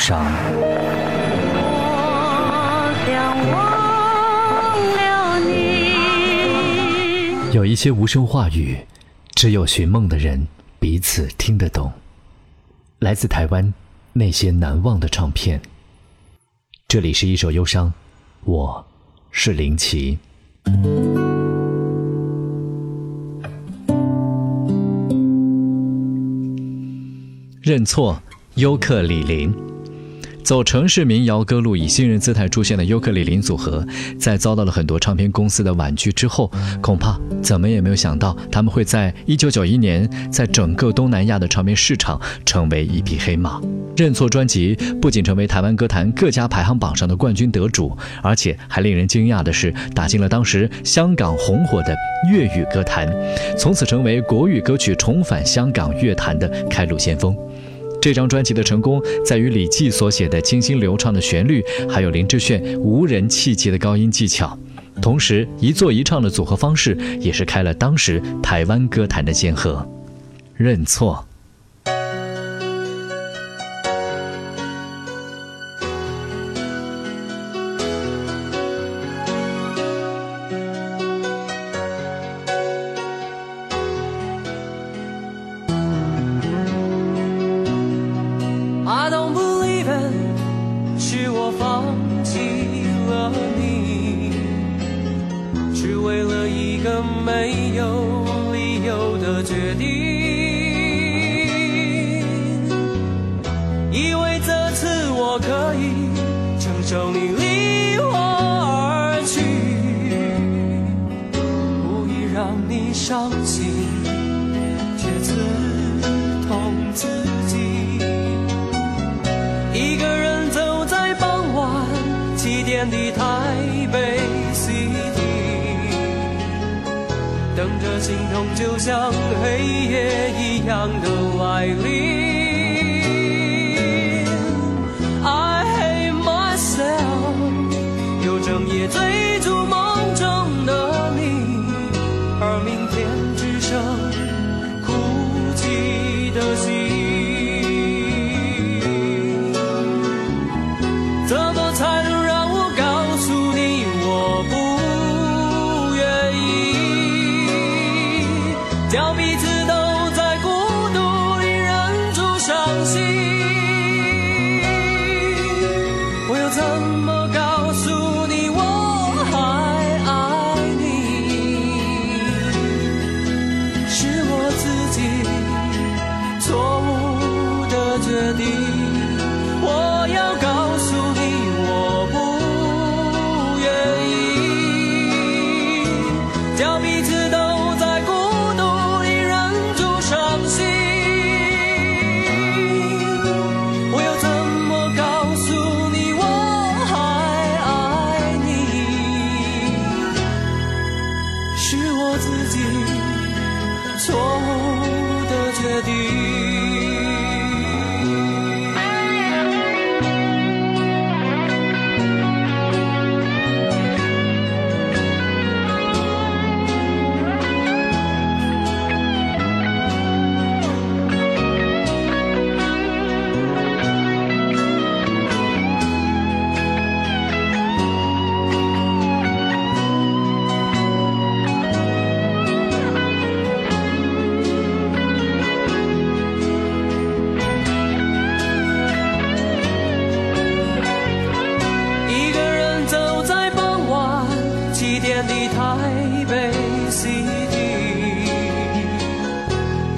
伤。有一些无声话语，只有寻梦的人彼此听得懂。来自台湾那些难忘的唱片。这里是一首忧伤，我是林奇。认错，尤克里林。走城市民谣歌路，以新人姿态出现的尤克里林组合，在遭到了很多唱片公司的婉拒之后，恐怕怎么也没有想到，他们会在1991年，在整个东南亚的唱片市场成为一匹黑马。认错专辑不仅成为台湾歌坛各家排行榜上的冠军得主，而且还令人惊讶的是，打进了当时香港红火的粤语歌坛，从此成为国语歌曲重返香港乐坛的开路先锋。这张专辑的成功在于李记所写的清新流畅的旋律，还有林志炫无人气节的高音技巧。同时，一作一唱的组合方式也是开了当时台湾歌坛的先河。认错。让你伤心，却刺痛自己。一个人走在傍晚七点的台北 city，等着心痛就像黑夜一样的来临。I hate myself，又整夜醉。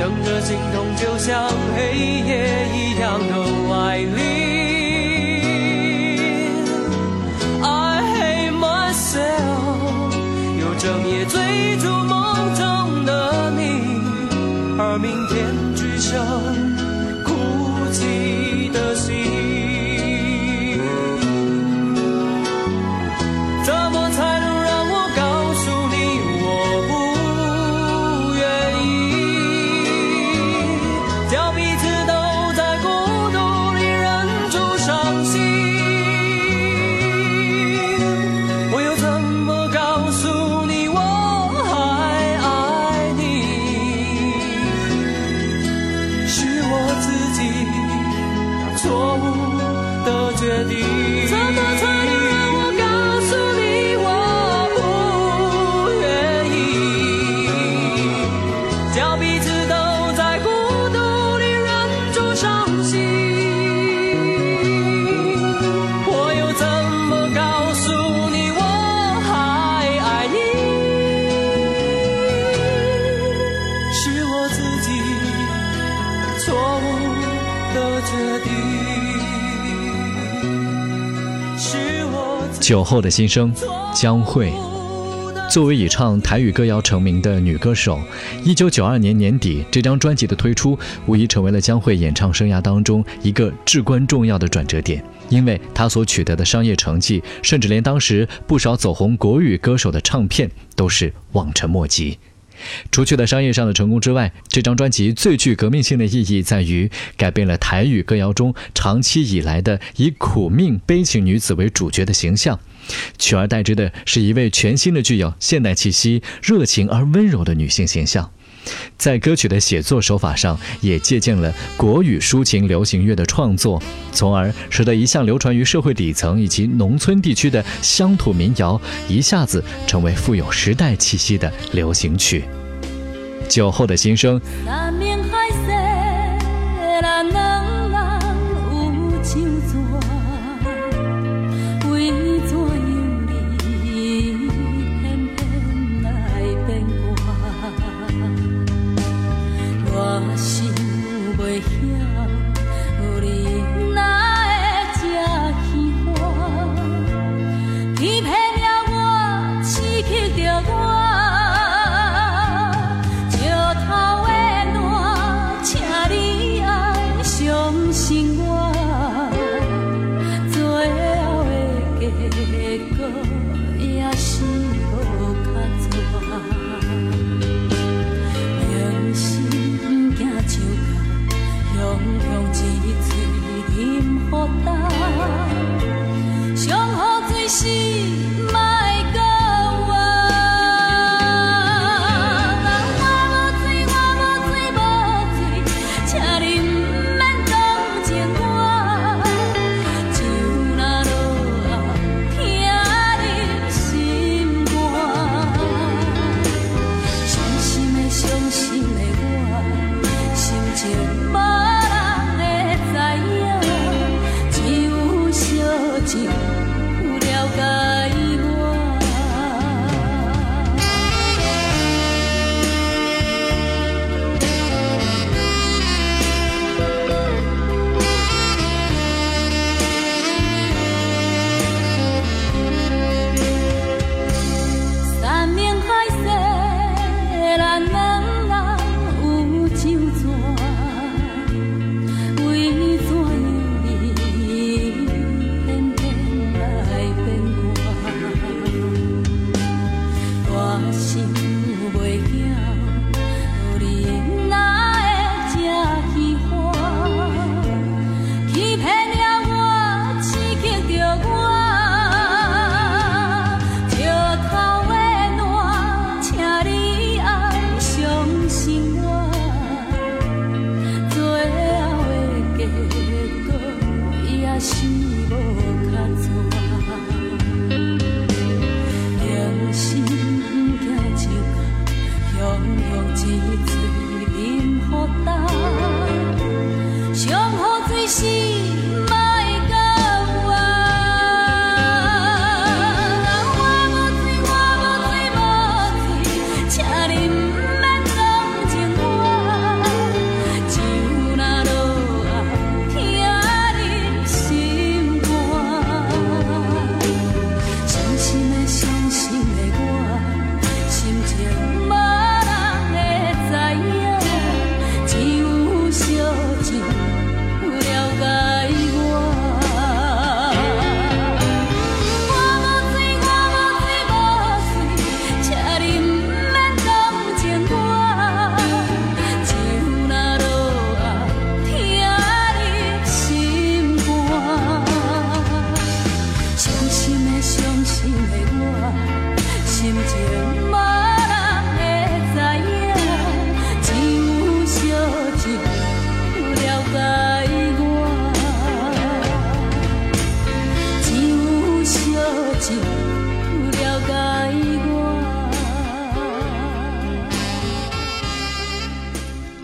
整个心痛就像黑夜一样的外力酒后的心声，江蕙。作为以唱台语歌谣成名的女歌手，一九九二年年底，这张专辑的推出无疑成为了江蕙演唱生涯当中一个至关重要的转折点，因为她所取得的商业成绩，甚至连当时不少走红国语歌手的唱片都是望尘莫及。除去了商业上的成功之外，这张专辑最具革命性的意义在于改变了台语歌谣中长期以来的以苦命悲情女子为主角的形象。取而代之的是一位全新的、具有现代气息、热情而温柔的女性形象。在歌曲的写作手法上，也借鉴了国语抒情流行乐的创作，从而使得一向流传于社会底层以及农村地区的乡土民谣，一下子成为富有时代气息的流行曲。酒后的心声。Oh.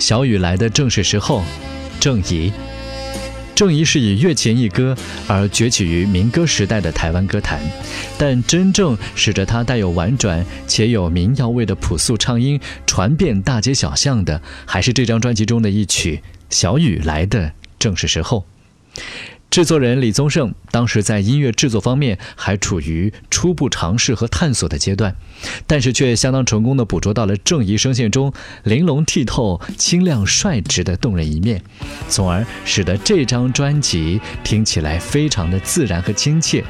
小雨来的正是时候，郑怡。郑怡是以月前一歌而崛起于民歌时代的台湾歌坛，但真正使着她带有婉转且有民谣味的朴素唱音传遍大街小巷的，还是这张专辑中的一曲《小雨来的正是时候》。制作人李宗盛当时在音乐制作方面还处于初步尝试和探索的阶段，但是却相当成功的捕捉到了郑怡声线中玲珑剔透、清亮率直的动人一面，从而使得这张专辑听起来非常的自然和亲切。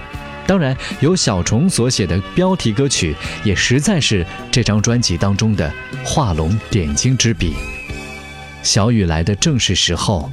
当然，由小虫所写的标题歌曲也实在是这张专辑当中的画龙点睛之笔。小雨来的正是时候。